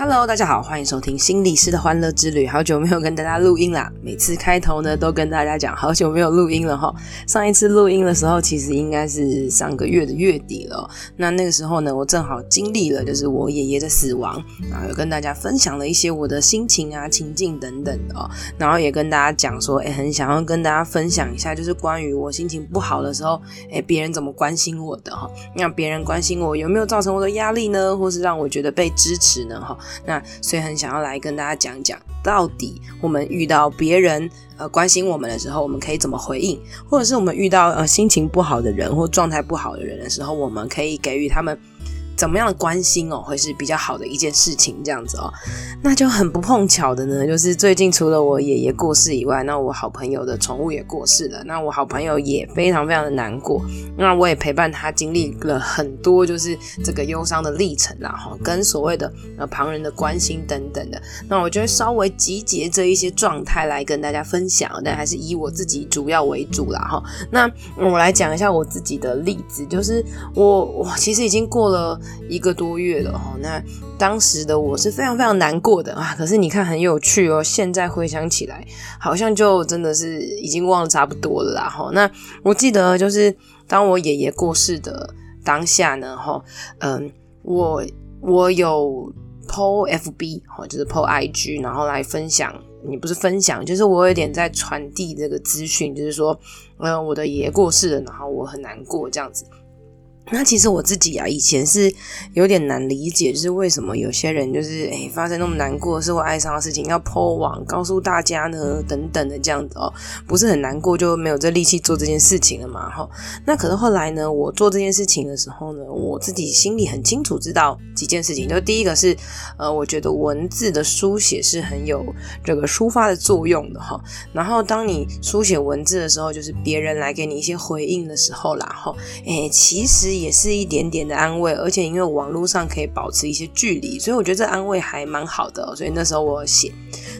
Hello，大家好，欢迎收听心理师的欢乐之旅。好久没有跟大家录音啦，每次开头呢都跟大家讲好久没有录音了哈。上一次录音的时候，其实应该是上个月的月底了。那那个时候呢，我正好经历了就是我爷爷的死亡，然后有跟大家分享了一些我的心情啊、情境等等的哦。然后也跟大家讲说，哎，很想要跟大家分享一下，就是关于我心情不好的时候，哎，别人怎么关心我的哈？那别人关心我有没有造成我的压力呢？或是让我觉得被支持呢？哈？那所以很想要来跟大家讲讲，到底我们遇到别人呃关心我们的时候，我们可以怎么回应，或者是我们遇到呃心情不好的人或状态不好的人的时候，我们可以给予他们。怎么样的关心哦，会是比较好的一件事情，这样子哦，那就很不碰巧的呢，就是最近除了我爷爷过世以外，那我好朋友的宠物也过世了，那我好朋友也非常非常的难过，那我也陪伴他经历了很多，就是这个忧伤的历程啦，哈，跟所谓的呃旁人的关心等等的，那我就会稍微集结这一些状态来跟大家分享，但还是以我自己主要为主啦，哈，那我来讲一下我自己的例子，就是我我其实已经过了。一个多月了哈，那当时的我是非常非常难过的啊。可是你看很有趣哦，现在回想起来，好像就真的是已经忘了差不多了啦哈。那我记得就是当我爷爷过世的当下呢哈，嗯，我我有 po FB 哈，就是 po IG，然后来分享，你不是分享，就是我有点在传递这个资讯，就是说，嗯，我的爷爷过世了，然后我很难过这样子。那其实我自己啊，以前是有点难理解，就是为什么有些人就是诶、发生那么难过、是会哀伤的事情要 po 网告诉大家呢，等等的这样子哦，不是很难过就没有这力气做这件事情了嘛？哈，那可是后来呢，我做这件事情的时候呢，我自己心里很清楚知道几件事情，就第一个是，呃，我觉得文字的书写是很有这个抒发的作用的哈。然后当你书写文字的时候，就是别人来给你一些回应的时候啦，哈，诶，其实。也是一点点的安慰，而且因为网络上可以保持一些距离，所以我觉得这安慰还蛮好的。所以那时候我写。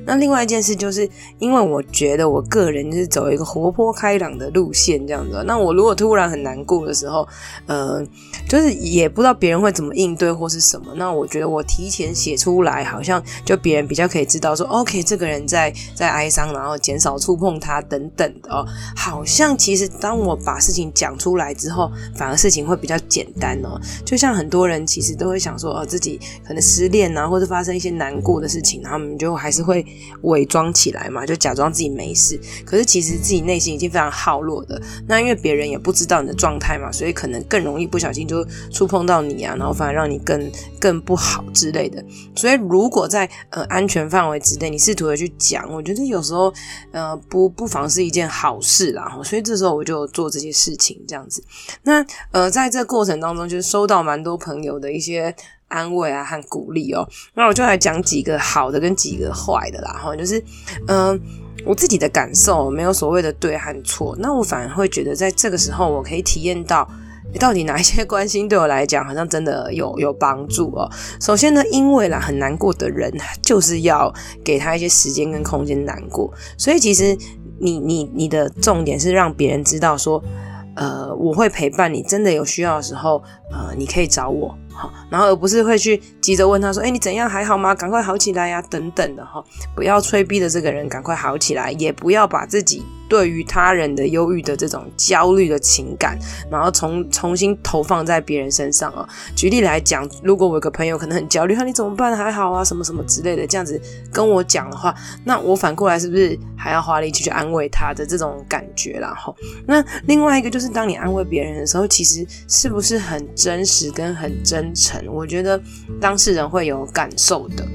那另外一件事就是，因为我觉得我个人就是走一个活泼开朗的路线这样子。那我如果突然很难过的时候，呃，就是也不知道别人会怎么应对或是什么。那我觉得我提前写出来，好像就别人比较可以知道说，OK，这个人在在哀伤，然后减少触碰他等等的哦。好像其实当我把事情讲出来之后，反而事情会比较简单哦。就像很多人其实都会想说，哦，自己可能失恋啊，或者发生一些难过的事情，然后我们就还是会。伪装起来嘛，就假装自己没事，可是其实自己内心已经非常耗弱的。那因为别人也不知道你的状态嘛，所以可能更容易不小心就触碰到你啊，然后反而让你更更不好之类的。所以如果在呃安全范围之内，你试图的去讲，我觉得有时候呃不不妨是一件好事啦。所以这时候我就做这些事情这样子。那呃在这过程当中，就是收到蛮多朋友的一些。安慰啊和鼓励哦，那我就来讲几个好的跟几个坏的啦哈，就是嗯、我自己的感受没有所谓的对和错，那我反而会觉得在这个时候我可以体验到，到底哪一些关心对我来讲好像真的有 有帮助哦。首先呢，因为啦很难过的人就是要给他一些时间跟空间难过，所以其实你你你的重点是让别人知道说，呃，我会陪伴你，真的有需要的时候，呃，你可以找我。然后而不是会去急着问他说：“哎，你怎样？还好吗？赶快好起来呀！”等等的哈，不要催逼的这个人赶快好起来，也不要把自己。对于他人的忧郁的这种焦虑的情感，然后重重新投放在别人身上啊。举例来讲，如果我有个朋友可能很焦虑，那你怎么办？还好啊，什么什么之类的，这样子跟我讲的话，那我反过来是不是还要花力气去安慰他的这种感觉啦？哈，那另外一个就是，当你安慰别人的时候，其实是不是很真实跟很真诚？我觉得当事人会有感受的。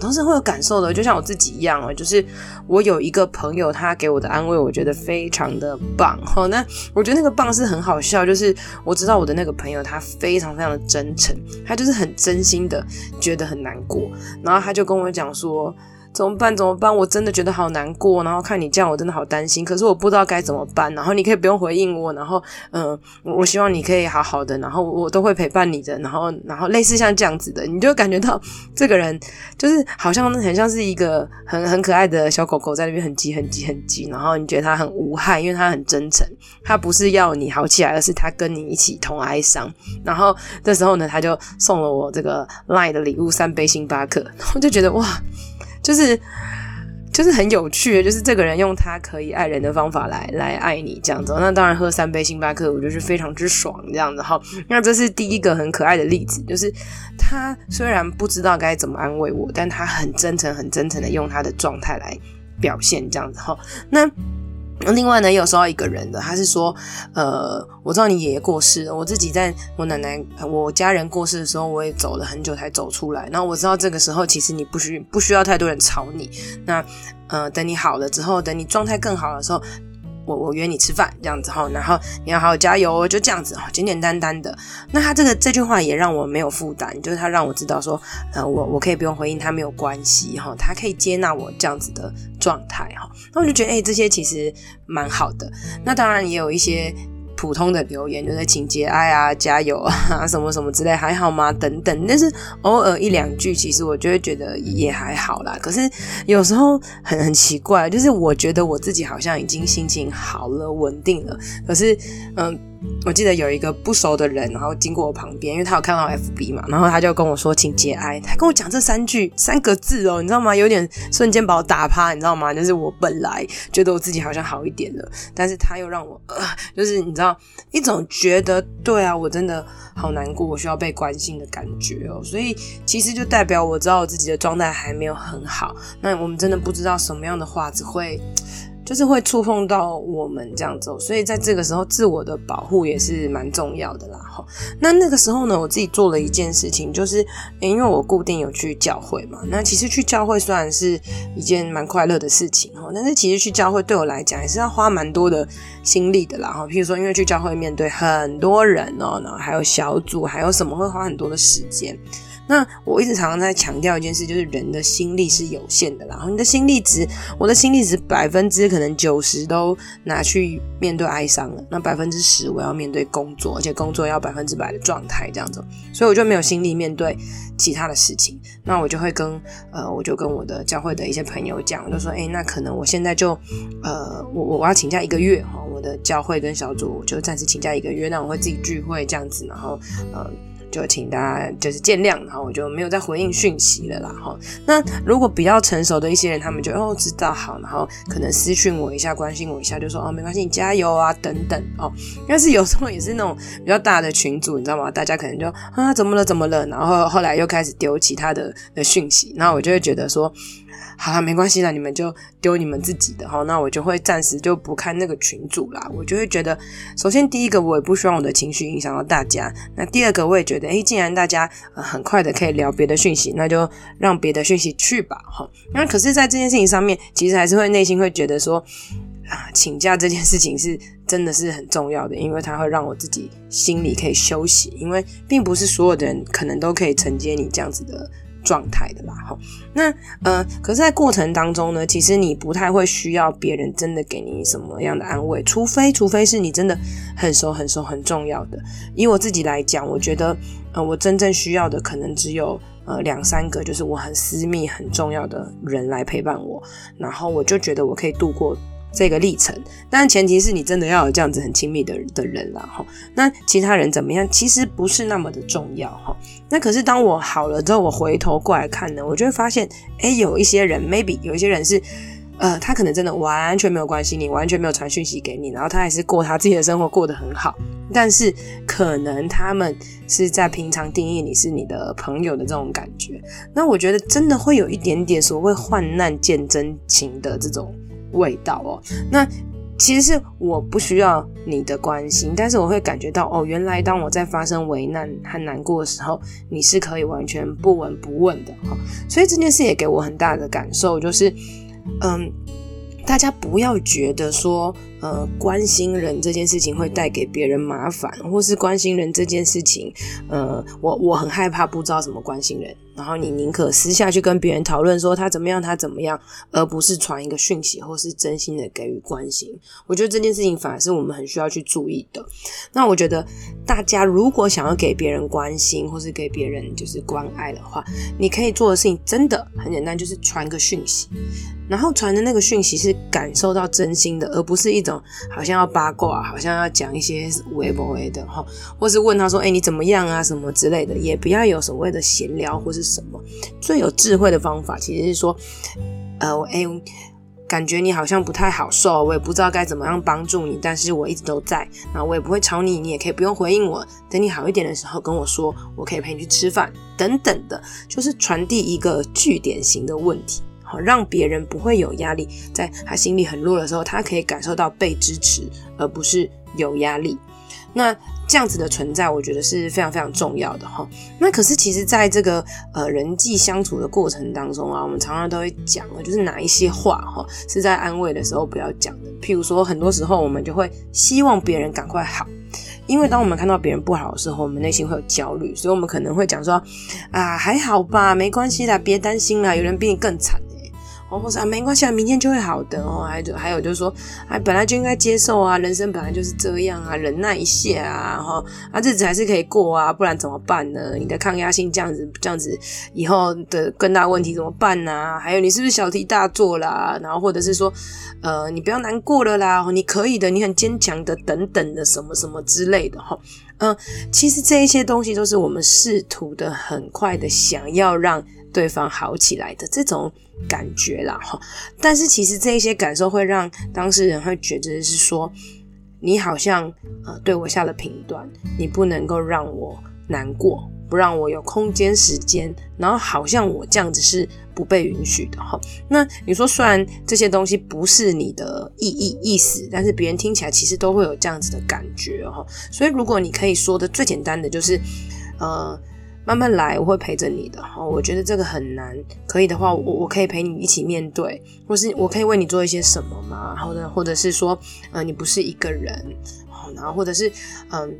当时会有感受的，就像我自己一样哦，就是我有一个朋友，他给我的安慰，我觉得非常的棒。好，那我觉得那个棒是很好笑，就是我知道我的那个朋友他非常非常的真诚，他就是很真心的觉得很难过，然后他就跟我讲说，怎么办？怎么办？我真的觉得好难过。然后看你这样，我真的好担心。可是我不知道该怎么办。然后你可以不用回应我。然后，嗯、我希望你可以好好的。然后我都会陪伴你的。然后，然后类似像这样子的，你就感觉到这个人就是好像很像是一个很很可爱的小狗狗在那边很急很急很急。然后你觉得他很无害，因为他很真诚。他不是要你好起来，而是他跟你一起同哀伤。然后这时候呢，他就送了我这个 LINE 的礼物三杯星巴克。我就觉得哇，就是就是很有趣，就是这个人用他可以爱人的方法来来爱你这样子。那当然喝三杯星巴克，我就是非常之爽这样子哈。那这是第一个很可爱的例子，就是他虽然不知道该怎么安慰我，但他很真诚、很真诚的用他的状态来表现这样子哈。那。那另外呢，也有收到一个人的，他是说，呃，我知道你爷爷过世了，我自己在我奶奶、我家人过世的时候，我也走了很久才走出来。那我知道这个时候，其实你不需不需要太多人吵你。那，呃，等你好了之后，等你状态更好的时候。我我约你吃饭这样子哈，然后你要好好加油，就这样子哈，简简单单的。那他这个这句话也让我没有负担，就是他让我知道说，呃，我我可以不用回应他没有关系哈，他可以接纳我这样子的状态哈。那我就觉得，哎，这些其实蛮好的。那当然也有一些。普通的留言就是请节哀啊，加油啊，什么什么之类，还好吗？等等，但是偶尔一两句，其实我就会觉得也还好啦。可是有时候很很奇怪，就是我觉得我自己好像已经心情好了，稳定了，可是嗯。我记得有一个不熟的人，然后经过我旁边，因为他有看到 FB 嘛，然后他就跟我说，请节哀，他跟我讲这三句三个字哦，你知道吗？有点瞬间把我打趴，你知道吗？就是我本来觉得我自己好像好一点了，但是他又让我，就是你知道一种觉得对啊，我真的好难过，我需要被关心的感觉哦，所以其实就代表我知道我自己的状态还没有很好，那我们真的不知道什么样的话只会。就是会触碰到我们这样子，所以在这个时候，自我的保护也是蛮重要的啦。哈，那那个时候呢，我自己做了一件事情，就是因为我固定有去教会嘛。那其实去教会虽然是一件蛮快乐的事情哈，但是其实去教会对我来讲也是要花蛮多的心力的啦。哈，譬如说，因为去教会面对很多人哦，然后还有小组，还有什么会花很多的时间。那我一直常常在强调一件事，就是人的心力是有限的。然后你的心力值，我的心力值百分之可能九十都拿去面对哀伤了，那百分之十我要面对工作，而且工作要百分之百的状态这样子，所以我就没有心力面对其他的事情。那我就会跟呃，我就跟我的教会的一些朋友讲，我就说，哎，那可能我现在就呃，我我要请假一个月哈，我的教会跟小组就暂时请假一个月，那我会自己聚会这样子，然后呃。就请大家就是见谅，然后我就没有再回应讯息了啦。哈，那如果比较成熟的一些人，他们就哦知道好，然后可能私讯我一下，关心我一下，就说哦没关系，你加油啊等等哦。但是有时候也是那种比较大的群组，你知道吗？大家可能就啊怎么了怎么了，然后后来又开始丢其他的的讯息，然后我就会觉得说。好了，没关系啦，你们就丢你们自己的哈，那我就会暂时就不看那个群组啦。我就会觉得，首先第一个，我也不希望我的情绪影响到大家。那第二个，我也觉得得，诶，既然大家呃很快的可以聊别的讯息，那就让别的讯息去吧，哈。那可是，在这件事情上面，其实还是会内心会觉得说，啊，请假这件事情是真的是很重要的，因为它会让我自己心里可以休息，因为并不是所有的人可能都可以承接你这样子的。状态的啦，哈，那呃，可是，在过程当中呢，其实你不太会需要别人真的给你什么样的安慰，除非，除非是你真的很熟、很熟、很重要的。以我自己来讲，我觉得，呃，我真正需要的可能只有呃两三个，就是我很私密、很重要的人来陪伴我，然后我就觉得我可以度过。这个历程，但前提是你真的要有这样子很亲密的的人啦哈。那其他人怎么样，其实不是那么的重要哈。那可是当我好了之后，我回头过来看呢，我就会发现，哎，有一些人，maybe 有一些人是，呃，他可能真的完全没有关心你，完全没有传讯息给你，然后他还是过他自己的生活，过得很好。但是可能他们是在平常定义你是你的朋友的这种感觉。那我觉得真的会有一点点所谓患难见真情的这种。味道哦，那其实是我不需要你的关心，但是我会感觉到哦，原来当我在发生危难和难过的时候，你是可以完全不闻不问的哈。所以这件事也给我很大的感受，就是嗯，大家不要觉得说呃关心人这件事情会带给别人麻烦，或是关心人这件事情，呃，我我很害怕不知道怎么关心人。然后你宁可私下去跟别人讨论说他怎么样，他怎么样，而不是传一个讯息或是真心的给予关心。我觉得这件事情反而是我们很需要去注意的。那我觉得大家如果想要给别人关心或是给别人就是关爱的话，你可以做的事情真的很简单，就是传个讯息。然后传的那个讯息是感受到真心的，而不是一种好像要八卦，好像要讲一些微博的哈，或是问他说：“哎，你怎么样啊？”什么之类的，也不要有所谓的闲聊或是是什么。最有智慧的方法其实是说：“呃，哎，感觉你好像不太好受，我也不知道该怎么样帮助你，但是我一直都在，那我也不会吵你，你也可以不用回应我。等你好一点的时候跟我说，我可以陪你去吃饭等等的，就是传递一个句点型的问题。”好让别人不会有压力，在他心里很弱的时候，他可以感受到被支持，而不是有压力。那这样子的存在，我觉得是非常非常重要的哈。那可是其实，在这个呃人际相处的过程当中啊，我们常常都会讲，就是哪一些话哈是在安慰的时候不要讲的。譬如说，很多时候我们就会希望别人赶快好。因为当我们看到别人不好的时候，我们内心会有焦虑，所以我们可能会讲说：“啊，还好吧，没关系啦，别担心啦，有人比你更惨。”哦或者啊，没关系啊，明天就会好的哦。还有还有就是说，哎，本来就应该接受啊，人生本来就是这样啊，忍耐一下啊，哈，啊，日子还是可以过啊，不然怎么办呢？你的抗压性这样子，这样子以后的更大问题怎么办呢？啊？还有你是不是小题大做啦？然后或者是说，呃，你不要难过了啦，你可以的，你很坚强的，等等的什么什么之类的哈。嗯、其实这一些东西都是我们试图的很快的想要让对方好起来的这种。感觉啦哈，但是其实这一些感受会让当事人会觉得是说，你好像呃对我下了评断，你不能够让我难过，不让我有空间时间，然后好像我这样子是不被允许的哈。那你说虽然这些东西不是你的意义意思，但是别人听起来其实都会有这样子的感觉哈。所以如果你可以说的最简单的就是，呃。慢慢来，我会陪着你的哈。我觉得这个很难，可以的话，我我可以陪你一起面对，或是我可以为你做一些什么吗？或者或者是说，呃，你不是一个人，然后或者是嗯、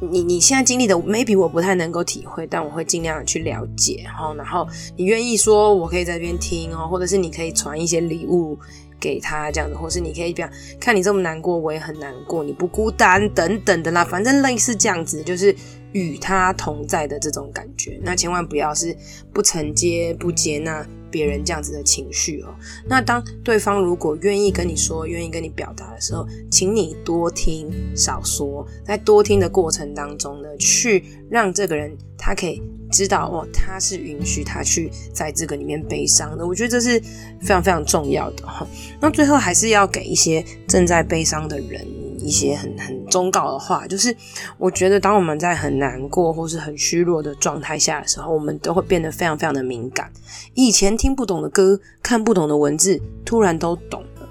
你你现在经历的，maybe 我不太能够体会，但我会尽量去了解哈。然后你愿意说，我可以在这边听哦，或者是你可以传一些礼物给他这样子，或是你可以讲看你这么难过，我也很难过，你不孤单等等的啦，反正类似这样子，就是。与他同在的这种感觉，那千万不要是不承接、不接纳别人这样子的情绪哦。那当对方如果愿意跟你说、愿意跟你表达的时候，请你多听少说，在多听的过程当中呢，去让这个人他可以知道哦，他是允许他去在这个里面悲伤的。我觉得这是非常非常重要的哈。那最后还是要给一些正在悲伤的人。一些很很忠告的话，就是我觉得当我们在很难过或是很虚弱的状态下的时候，我们都会变得非常非常的敏感。以前听不懂的歌、看不懂的文字，突然都懂了。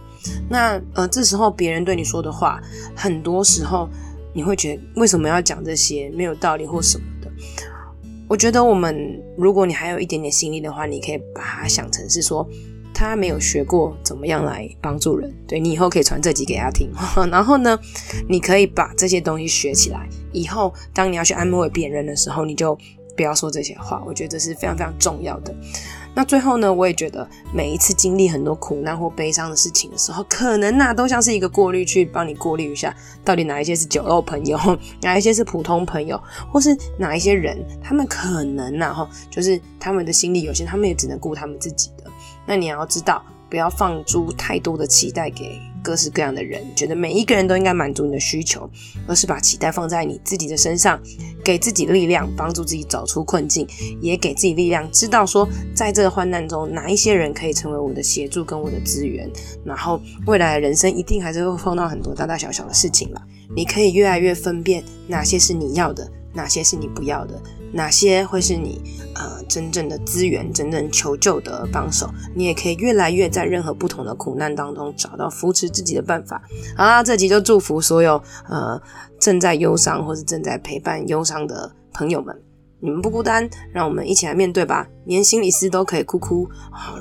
那呃，这时候别人对你说的话，很多时候你会觉得为什么要讲这些没有道理或什么的。我觉得我们，如果你还有一点点心力的话，你可以把它想成是说。他没有学过怎么样来帮助人，对，你以后可以传这集给他听。然后呢，你可以把这些东西学起来，以后当你要去安慰别人的时候，你就不要说这些话。我觉得这是非常非常重要的。那最后呢，我也觉得每一次经历很多苦难或悲伤的事情的时候，可能呐、都像是一个过滤，去帮你过滤一下，到底哪一些是酒肉朋友，哪一些是普通朋友，或是哪一些人，他们可能呐、啊、哈，就是他们的心理有限，他们也只能顾他们自己的。那你要知道，不要放诸太多的期待给各式各样的人，觉得每一个人都应该满足你的需求，而是把期待放在你自己的身上，给自己力量，帮助自己走出困境，也给自己力量，知道说，在这个患难中，哪一些人可以成为我的协助跟我的资源，然后未来的人生一定还是会碰到很多大大小小的事情了，你可以越来越分辨哪些是你要的，哪些是你不要的。哪些会是你呃真正的资源、真正求救的帮手？你也可以越来越在任何不同的苦难当中找到扶持自己的办法。好啦，这集就祝福所有呃正在忧伤或是正在陪伴忧伤的朋友们。你们不孤单，让我们一起来面对吧。连心理师都可以哭哭，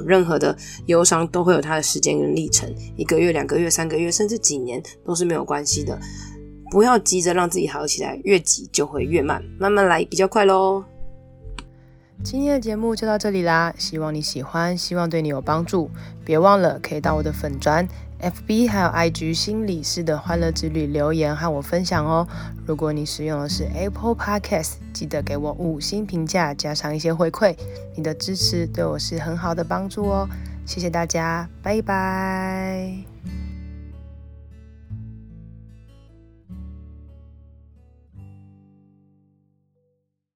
任何的忧伤都会有它的时间跟历程，一个月、两个月、三个月，甚至几年都是没有关系的。不要急着让自己好起来，越急就会越慢，慢慢来比较快喽。今天的节目就到这里啦，希望你喜欢，希望对你有帮助。别忘了可以到我的粉专 FB 还有 IG 心理师的欢乐之旅留言和我分享哦。如果你使用的是 Apple Podcast，记得给我五星评价，加上一些回馈，你的支持对我是很好的帮助哦。谢谢大家，拜拜。